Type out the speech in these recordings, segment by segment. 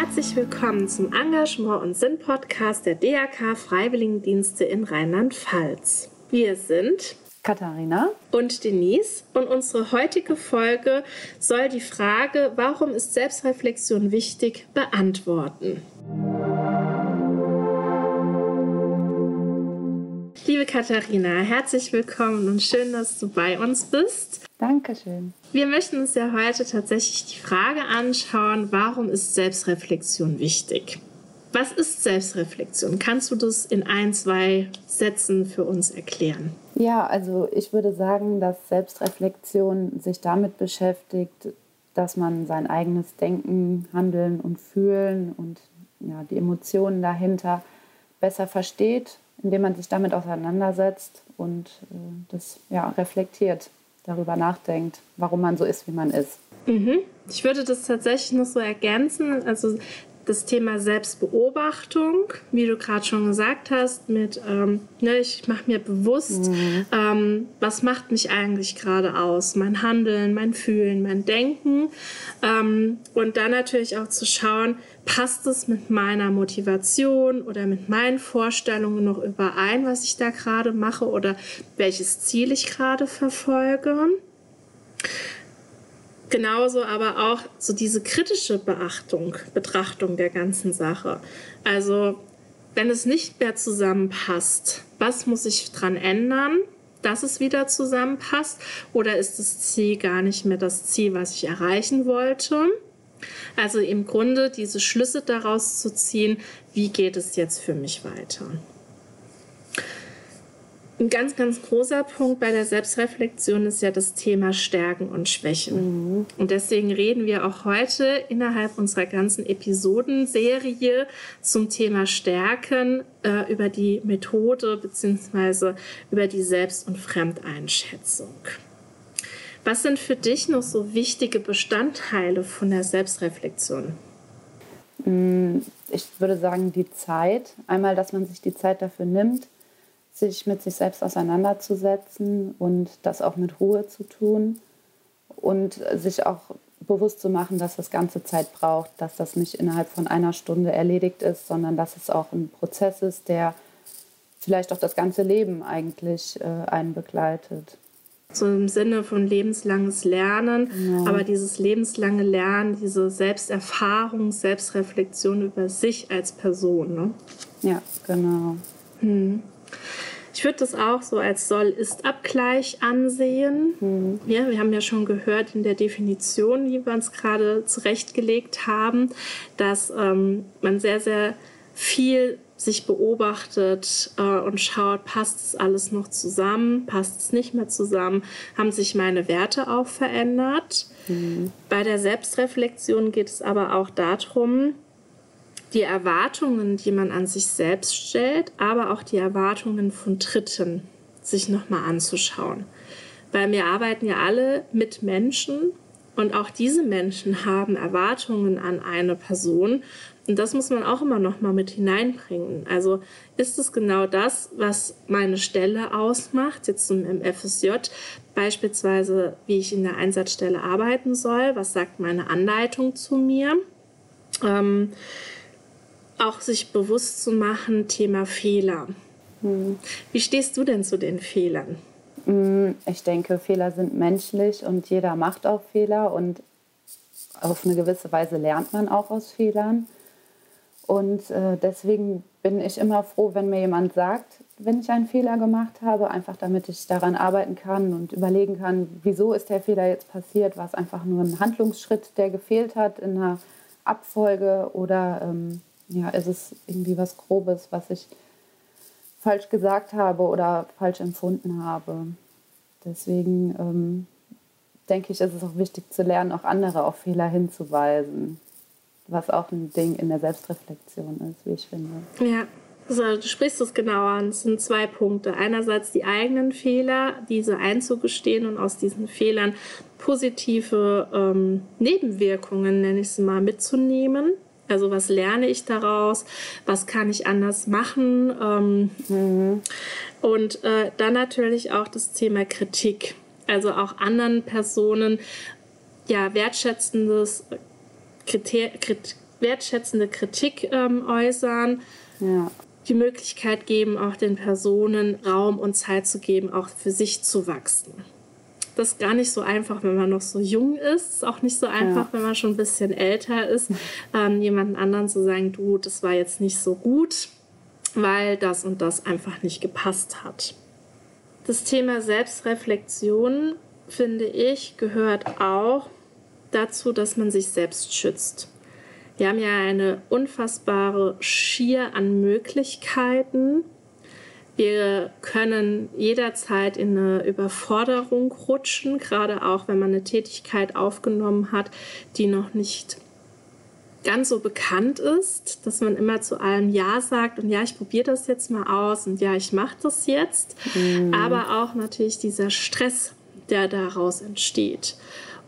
Herzlich willkommen zum Engagement- und Sinn-Podcast der DAK Freiwilligendienste in Rheinland-Pfalz. Wir sind Katharina und Denise und unsere heutige Folge soll die Frage, warum ist Selbstreflexion wichtig, beantworten. Katharina, herzlich willkommen und schön, dass du bei uns bist. Dankeschön. Wir möchten uns ja heute tatsächlich die Frage anschauen, warum ist Selbstreflexion wichtig? Was ist Selbstreflexion? Kannst du das in ein, zwei Sätzen für uns erklären? Ja, also ich würde sagen, dass Selbstreflexion sich damit beschäftigt, dass man sein eigenes Denken, Handeln und Fühlen und ja, die Emotionen dahinter besser versteht, indem man sich damit auseinandersetzt und äh, das ja, reflektiert darüber nachdenkt, warum man so ist, wie man ist. Mhm. Ich würde das tatsächlich noch so ergänzen. Also das Thema Selbstbeobachtung, wie du gerade schon gesagt hast, mit ähm, ne, ich mache mir bewusst, mhm. ähm, was macht mich eigentlich gerade aus, mein Handeln, mein Fühlen, mein Denken ähm, und dann natürlich auch zu schauen, passt es mit meiner Motivation oder mit meinen Vorstellungen noch überein, was ich da gerade mache oder welches Ziel ich gerade verfolge. Genauso aber auch so diese kritische Beachtung, Betrachtung der ganzen Sache. Also wenn es nicht mehr zusammenpasst, was muss ich dran ändern, dass es wieder zusammenpasst? Oder ist das Ziel gar nicht mehr das Ziel, was ich erreichen wollte? Also im Grunde diese Schlüsse daraus zu ziehen, wie geht es jetzt für mich weiter? Ein ganz, ganz großer Punkt bei der Selbstreflexion ist ja das Thema Stärken und Schwächen. Mhm. Und deswegen reden wir auch heute innerhalb unserer ganzen Episodenserie zum Thema Stärken äh, über die Methode bzw. über die Selbst- und Fremdeinschätzung. Was sind für dich noch so wichtige Bestandteile von der Selbstreflexion? Mm, ich würde sagen, die Zeit. Einmal, dass man sich die Zeit dafür nimmt, sich mit sich selbst auseinanderzusetzen und das auch mit Ruhe zu tun und sich auch bewusst zu machen, dass das ganze Zeit braucht, dass das nicht innerhalb von einer Stunde erledigt ist, sondern dass es auch ein Prozess ist, der vielleicht auch das ganze Leben eigentlich äh, einen begleitet. So im Sinne von lebenslanges Lernen, ja. aber dieses lebenslange Lernen, diese Selbsterfahrung, Selbstreflexion über sich als Person. Ne? Ja, genau. Hm. Ich würde das auch so als Soll-Ist-Abgleich ansehen. Mhm. Ja, wir haben ja schon gehört in der Definition, die wir uns gerade zurechtgelegt haben, dass ähm, man sehr, sehr viel sich beobachtet äh, und schaut, passt es alles noch zusammen, passt es nicht mehr zusammen, haben sich meine Werte auch verändert. Mhm. Bei der Selbstreflexion geht es aber auch darum, die Erwartungen, die man an sich selbst stellt, aber auch die Erwartungen von Dritten sich nochmal anzuschauen. Weil wir arbeiten ja alle mit Menschen und auch diese Menschen haben Erwartungen an eine Person. Und das muss man auch immer noch mal mit hineinbringen. Also ist es genau das, was meine Stelle ausmacht, jetzt im FSJ, beispielsweise wie ich in der Einsatzstelle arbeiten soll, was sagt meine Anleitung zu mir? Ähm, auch sich bewusst zu machen, Thema Fehler. Hm. Wie stehst du denn zu den Fehlern? Hm, ich denke, Fehler sind menschlich und jeder macht auch Fehler und auf eine gewisse Weise lernt man auch aus Fehlern. Und äh, deswegen bin ich immer froh, wenn mir jemand sagt, wenn ich einen Fehler gemacht habe, einfach damit ich daran arbeiten kann und überlegen kann, wieso ist der Fehler jetzt passiert, war es einfach nur ein Handlungsschritt, der gefehlt hat in einer Abfolge oder ähm, ja, ist es irgendwie was Grobes, was ich falsch gesagt habe oder falsch empfunden habe. Deswegen ähm, denke ich, ist es auch wichtig zu lernen, auch andere auf Fehler hinzuweisen, was auch ein Ding in der Selbstreflexion ist, wie ich finde. Ja, also, du sprichst es genau an. Es sind zwei Punkte. Einerseits die eigenen Fehler, diese einzugestehen und aus diesen Fehlern positive ähm, Nebenwirkungen, nenne ich es mal, mitzunehmen also was lerne ich daraus? Was kann ich anders machen? Ähm, mhm. Und äh, dann natürlich auch das Thema Kritik. Also auch anderen Personen ja wertschätzendes Kriter Krit wertschätzende Kritik ähm, äußern. Ja. Die Möglichkeit geben, auch den Personen Raum und Zeit zu geben, auch für sich zu wachsen. Das ist gar nicht so einfach, wenn man noch so jung ist. Ist auch nicht so einfach, ja. wenn man schon ein bisschen älter ist, ähm, jemanden anderen zu sagen, du, das war jetzt nicht so gut, weil das und das einfach nicht gepasst hat. Das Thema Selbstreflexion, finde ich, gehört auch dazu, dass man sich selbst schützt. Wir haben ja eine unfassbare Schier an Möglichkeiten. Wir können jederzeit in eine Überforderung rutschen, gerade auch wenn man eine Tätigkeit aufgenommen hat, die noch nicht ganz so bekannt ist, dass man immer zu allem Ja sagt und ja, ich probiere das jetzt mal aus und ja, ich mache das jetzt. Mhm. Aber auch natürlich dieser Stress, der daraus entsteht.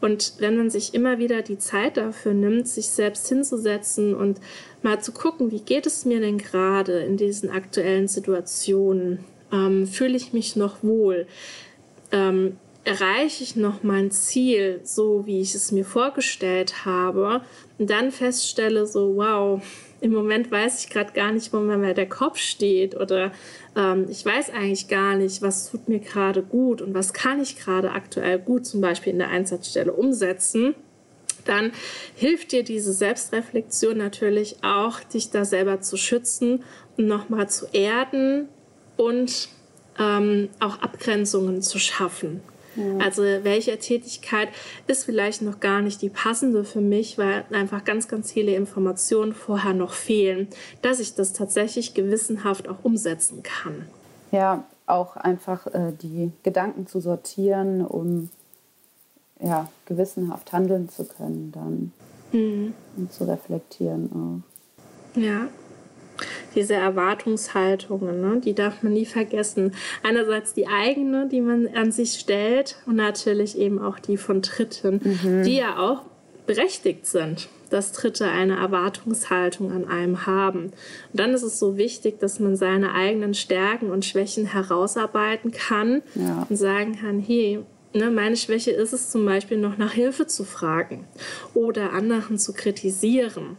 Und wenn man sich immer wieder die Zeit dafür nimmt, sich selbst hinzusetzen und mal zu gucken, wie geht es mir denn gerade in diesen aktuellen Situationen? Ähm, fühle ich mich noch wohl? Ähm, erreiche ich noch mein Ziel, so wie ich es mir vorgestellt habe? Und dann feststelle, so, wow, im Moment weiß ich gerade gar nicht, wo mir der Kopf steht oder ähm, ich weiß eigentlich gar nicht, was tut mir gerade gut und was kann ich gerade aktuell gut zum Beispiel in der Einsatzstelle umsetzen, dann hilft dir diese Selbstreflexion natürlich auch, dich da selber zu schützen und nochmal zu erden und ähm, auch Abgrenzungen zu schaffen. Also welche Tätigkeit ist vielleicht noch gar nicht die passende für mich, weil einfach ganz, ganz viele Informationen vorher noch fehlen, dass ich das tatsächlich gewissenhaft auch umsetzen kann. Ja, auch einfach äh, die Gedanken zu sortieren, um ja, gewissenhaft handeln zu können dann mhm. und zu reflektieren auch. Ja, diese Erwartungshaltungen, ne? die darf man nie vergessen. Einerseits die eigene, die man an sich stellt und natürlich eben auch die von Dritten, mhm. die ja auch berechtigt sind, dass Dritte eine Erwartungshaltung an einem haben. Und dann ist es so wichtig, dass man seine eigenen Stärken und Schwächen herausarbeiten kann ja. und sagen kann, hey, Ne, meine Schwäche ist es zum Beispiel noch nach Hilfe zu fragen oder anderen zu kritisieren.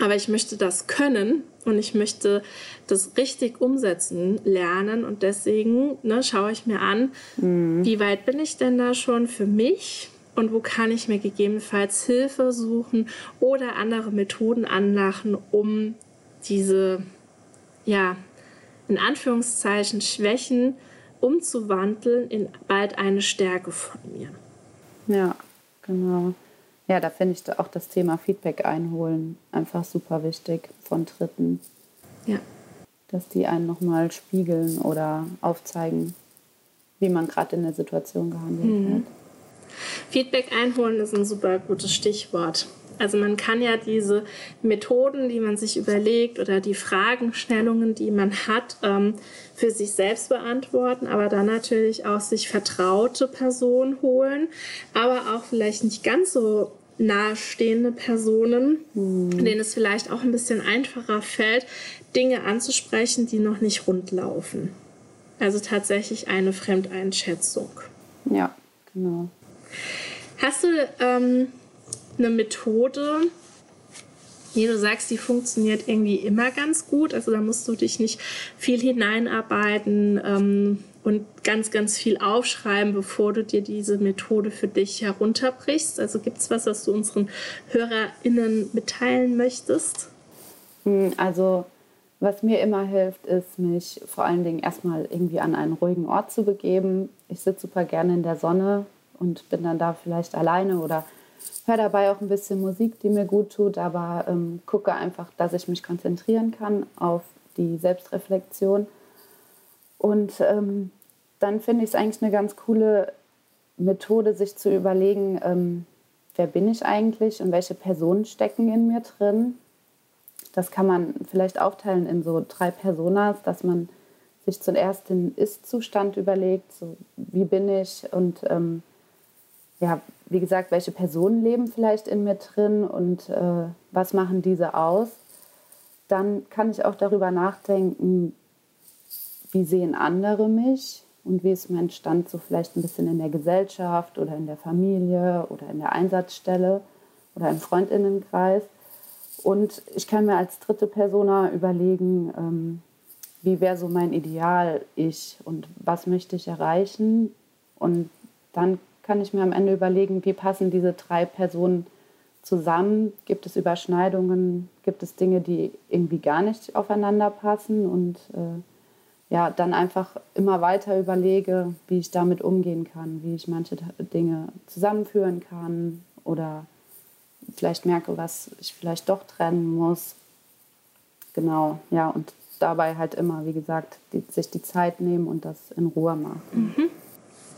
Aber ich möchte das können und ich möchte das richtig umsetzen lernen. Und deswegen ne, schaue ich mir an, mhm. wie weit bin ich denn da schon für mich und wo kann ich mir gegebenenfalls Hilfe suchen oder andere Methoden anlachen, um diese, ja, in Anführungszeichen Schwächen umzuwandeln in bald eine Stärke von mir. Ja, genau. Ja, da finde ich auch das Thema Feedback einholen einfach super wichtig von Dritten. Ja. Dass die einen nochmal spiegeln oder aufzeigen, wie man gerade in der Situation gehandelt mhm. hat. Feedback einholen ist ein super gutes Stichwort. Also man kann ja diese Methoden, die man sich überlegt oder die Fragestellungen, die man hat, ähm, für sich selbst beantworten, aber dann natürlich auch sich vertraute Personen holen, aber auch vielleicht nicht ganz so nahestehende Personen, mhm. denen es vielleicht auch ein bisschen einfacher fällt, Dinge anzusprechen, die noch nicht rund laufen. Also tatsächlich eine Fremdeinschätzung. Ja, genau. Hast du ähm, eine Methode, die du sagst, die funktioniert irgendwie immer ganz gut? Also da musst du dich nicht viel hineinarbeiten. Ähm, und ganz, ganz viel aufschreiben, bevor du dir diese Methode für dich herunterbrichst? Also gibt es was, was du unseren HörerInnen mitteilen möchtest? Hm, also was mir immer hilft, ist, mich vor allen Dingen erstmal irgendwie an einen ruhigen Ort zu begeben. Ich sitze super gerne in der Sonne und bin dann da vielleicht alleine oder höre dabei auch ein bisschen Musik, die mir gut tut, aber ähm, gucke einfach, dass ich mich konzentrieren kann auf die Selbstreflexion und ähm, dann finde ich es eigentlich eine ganz coole Methode, sich zu überlegen, ähm, wer bin ich eigentlich und welche Personen stecken in mir drin. Das kann man vielleicht aufteilen in so drei Personas, dass man sich zuerst den Ist-Zustand überlegt, so wie bin ich und ähm, ja, wie gesagt, welche Personen leben vielleicht in mir drin und äh, was machen diese aus. Dann kann ich auch darüber nachdenken, wie sehen andere mich und wie ist mein Stand so vielleicht ein bisschen in der Gesellschaft oder in der Familie oder in der Einsatzstelle oder im Freundinnenkreis. Und ich kann mir als dritte Persona überlegen, ähm, wie wäre so mein Ideal ich und was möchte ich erreichen. Und dann kann ich mir am Ende überlegen, wie passen diese drei Personen zusammen? Gibt es Überschneidungen? Gibt es Dinge, die irgendwie gar nicht aufeinander passen? Und äh, ja, dann einfach immer weiter überlege, wie ich damit umgehen kann, wie ich manche Dinge zusammenführen kann oder vielleicht merke, was ich vielleicht doch trennen muss. Genau, ja, und dabei halt immer, wie gesagt, die, sich die Zeit nehmen und das in Ruhe machen. Mhm.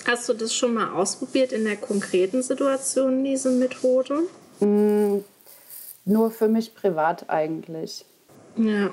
Hast du das schon mal ausprobiert in der konkreten Situation, diese Methode? Mm, nur für mich privat eigentlich. Ja.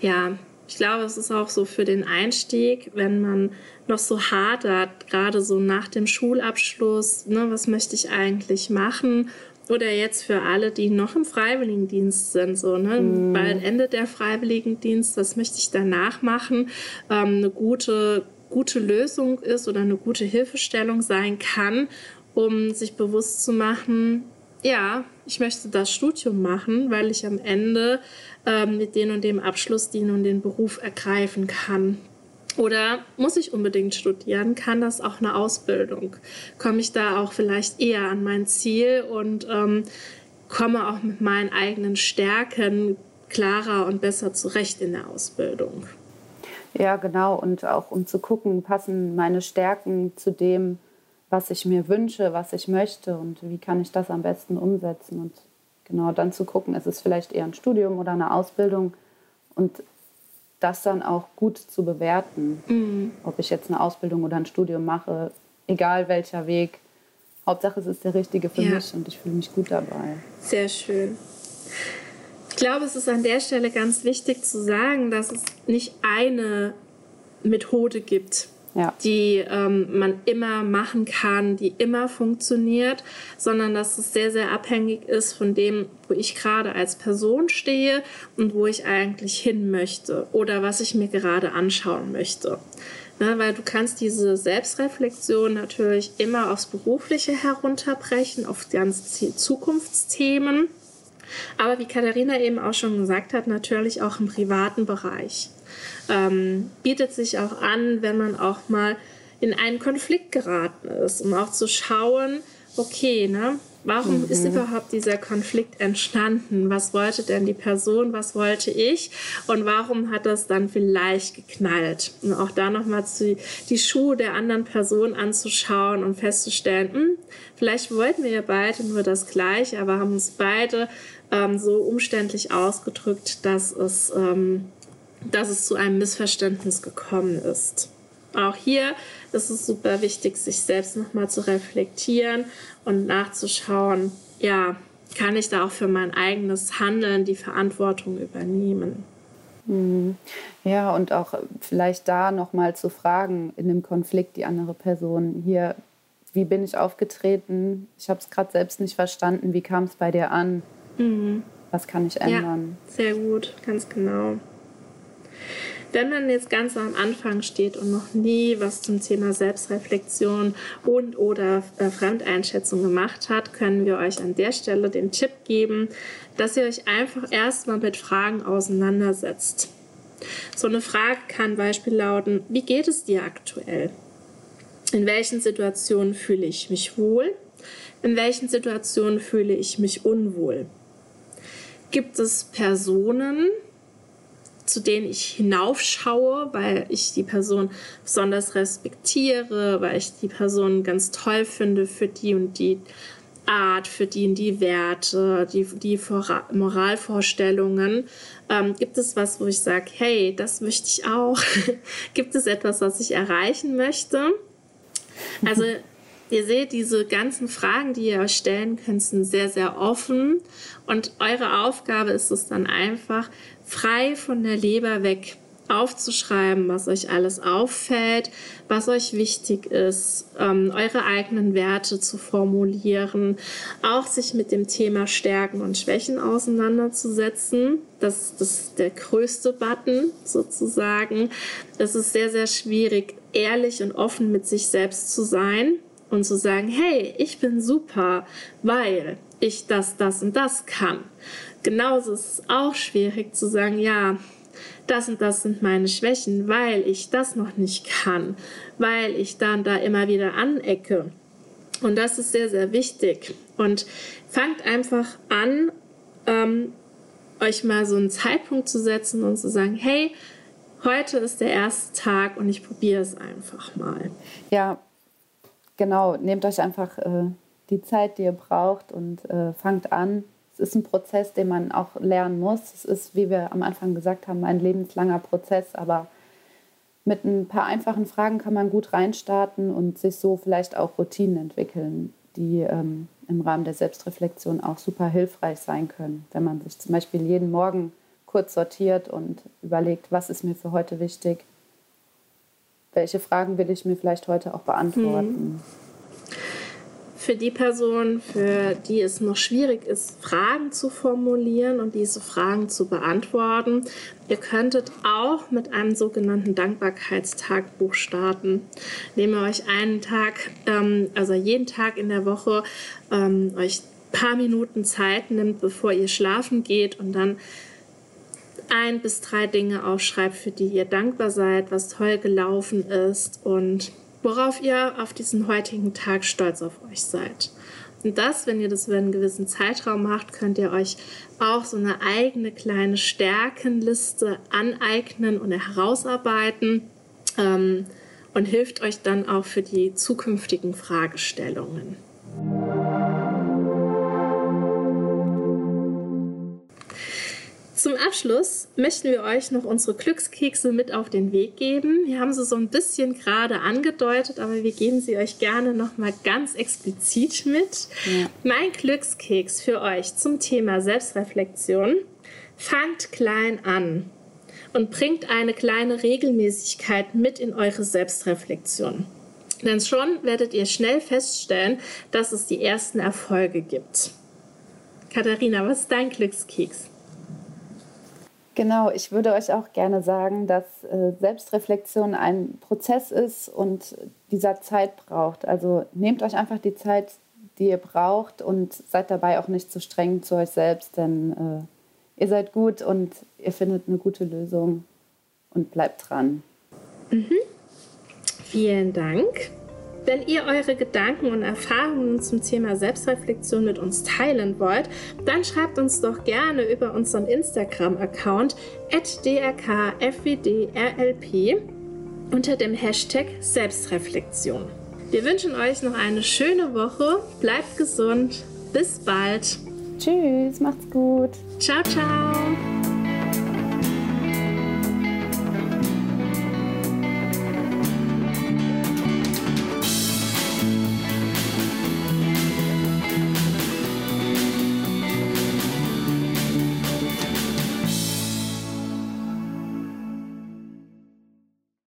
Ja, ich glaube, es ist auch so für den Einstieg, wenn man noch so hadert, gerade so nach dem Schulabschluss, ne, was möchte ich eigentlich machen? Oder jetzt für alle, die noch im Freiwilligendienst sind, so, ne? Mm. Bald endet der Freiwilligendienst, was möchte ich danach machen? Ähm, eine gute, gute Lösung ist oder eine gute Hilfestellung sein kann, um sich bewusst zu machen, ja, ich möchte das Studium machen, weil ich am Ende ähm, mit dem und dem Abschluss den und den Beruf ergreifen kann. Oder muss ich unbedingt studieren? Kann das auch eine Ausbildung? Komme ich da auch vielleicht eher an mein Ziel und ähm, komme auch mit meinen eigenen Stärken klarer und besser zurecht in der Ausbildung? Ja, genau. Und auch um zu gucken, passen meine Stärken zu dem, was ich mir wünsche, was ich möchte und wie kann ich das am besten umsetzen. Und genau dann zu gucken, ist es vielleicht eher ein Studium oder eine Ausbildung und das dann auch gut zu bewerten, mhm. ob ich jetzt eine Ausbildung oder ein Studium mache, egal welcher Weg. Hauptsache, es ist der richtige für ja. mich und ich fühle mich gut dabei. Sehr schön. Ich glaube, es ist an der Stelle ganz wichtig zu sagen, dass es nicht eine Methode gibt, ja. die ähm, man immer machen kann, die immer funktioniert, sondern dass es sehr, sehr abhängig ist von dem, wo ich gerade als Person stehe und wo ich eigentlich hin möchte oder was ich mir gerade anschauen möchte. Ne, weil du kannst diese Selbstreflexion natürlich immer aufs Berufliche herunterbrechen, auf ganz Zukunftsthemen. Aber wie Katharina eben auch schon gesagt hat, natürlich auch im privaten Bereich ähm, bietet sich auch an, wenn man auch mal in einen Konflikt geraten ist, um auch zu schauen, okay, ne, warum mhm. ist überhaupt dieser Konflikt entstanden? Was wollte denn die Person, was wollte ich und warum hat das dann vielleicht geknallt? Und auch da nochmal die Schuhe der anderen Person anzuschauen und festzustellen, hm, vielleicht wollten wir ja beide nur das Gleiche, aber haben uns beide ähm, so umständlich ausgedrückt, dass es ähm, dass es zu einem Missverständnis gekommen ist. Auch hier ist es super wichtig, sich selbst nochmal zu reflektieren und nachzuschauen, ja, kann ich da auch für mein eigenes Handeln die Verantwortung übernehmen? Mhm. Ja, und auch vielleicht da nochmal zu fragen in dem Konflikt die andere Person hier, wie bin ich aufgetreten? Ich habe es gerade selbst nicht verstanden. Wie kam es bei dir an? Mhm. Was kann ich ändern? Ja, sehr gut, ganz genau. Wenn man jetzt ganz am Anfang steht und noch nie was zum Thema Selbstreflexion und oder äh, Fremdeinschätzung gemacht hat, können wir euch an der Stelle den Tipp geben, dass ihr euch einfach erstmal mit Fragen auseinandersetzt. So eine Frage kann Beispiel lauten, wie geht es dir aktuell? In welchen Situationen fühle ich mich wohl? In welchen Situationen fühle ich mich unwohl? Gibt es Personen, zu denen ich hinaufschaue, weil ich die Person besonders respektiere, weil ich die Person ganz toll finde für die und die Art, für die und die Werte, die, die Moralvorstellungen. Ähm, gibt es was, wo ich sage, hey, das möchte ich auch? gibt es etwas, was ich erreichen möchte? Also Ihr seht, diese ganzen Fragen, die ihr euch stellen könnt, sind sehr, sehr offen. Und eure Aufgabe ist es dann einfach, frei von der Leber weg aufzuschreiben, was euch alles auffällt, was euch wichtig ist, ähm, eure eigenen Werte zu formulieren, auch sich mit dem Thema Stärken und Schwächen auseinanderzusetzen. Das, das ist der größte Button sozusagen. Es ist sehr, sehr schwierig, ehrlich und offen mit sich selbst zu sein und zu sagen, hey, ich bin super, weil ich das, das und das kann. Genauso ist es auch schwierig zu sagen, ja, das und das sind meine Schwächen, weil ich das noch nicht kann, weil ich dann da immer wieder anecke. Und das ist sehr, sehr wichtig. Und fangt einfach an, ähm, euch mal so einen Zeitpunkt zu setzen und zu sagen, hey, heute ist der erste Tag und ich probiere es einfach mal. Ja, genau. Nehmt euch einfach äh, die Zeit, die ihr braucht und äh, fangt an. Es ist ein Prozess, den man auch lernen muss. Es ist, wie wir am Anfang gesagt haben, ein lebenslanger Prozess, aber mit ein paar einfachen Fragen kann man gut reinstarten und sich so vielleicht auch Routinen entwickeln, die ähm, im Rahmen der Selbstreflexion auch super hilfreich sein können. Wenn man sich zum Beispiel jeden Morgen kurz sortiert und überlegt, was ist mir für heute wichtig, welche Fragen will ich mir vielleicht heute auch beantworten. Mhm für die Person, für die es noch schwierig ist, Fragen zu formulieren und diese Fragen zu beantworten. Ihr könntet auch mit einem sogenannten Dankbarkeitstagbuch starten, indem ihr euch einen Tag, ähm, also jeden Tag in der Woche, ähm, euch ein paar Minuten Zeit nimmt, bevor ihr schlafen geht und dann ein bis drei Dinge aufschreibt, für die ihr dankbar seid, was toll gelaufen ist und worauf ihr auf diesen heutigen Tag stolz auf euch seid. Und das, wenn ihr das über einen gewissen Zeitraum macht, könnt ihr euch auch so eine eigene kleine Stärkenliste aneignen und herausarbeiten ähm, und hilft euch dann auch für die zukünftigen Fragestellungen. Abschluss möchten wir euch noch unsere Glückskekse mit auf den Weg geben. Wir haben sie so ein bisschen gerade angedeutet, aber wir geben sie euch gerne noch mal ganz explizit mit. Ja. Mein Glückskeks für euch zum Thema Selbstreflexion. Fangt klein an und bringt eine kleine Regelmäßigkeit mit in eure Selbstreflexion. Denn schon werdet ihr schnell feststellen, dass es die ersten Erfolge gibt. Katharina, was ist dein Glückskeks? Genau, ich würde euch auch gerne sagen, dass äh, Selbstreflexion ein Prozess ist und dieser Zeit braucht. Also nehmt euch einfach die Zeit, die ihr braucht und seid dabei auch nicht zu streng zu euch selbst, denn äh, ihr seid gut und ihr findet eine gute Lösung und bleibt dran. Mhm. Vielen Dank. Wenn ihr eure Gedanken und Erfahrungen zum Thema Selbstreflexion mit uns teilen wollt, dann schreibt uns doch gerne über unseren Instagram-Account drkfwdrlp unter dem Hashtag Selbstreflexion. Wir wünschen euch noch eine schöne Woche, bleibt gesund, bis bald. Tschüss, macht's gut. Ciao, ciao.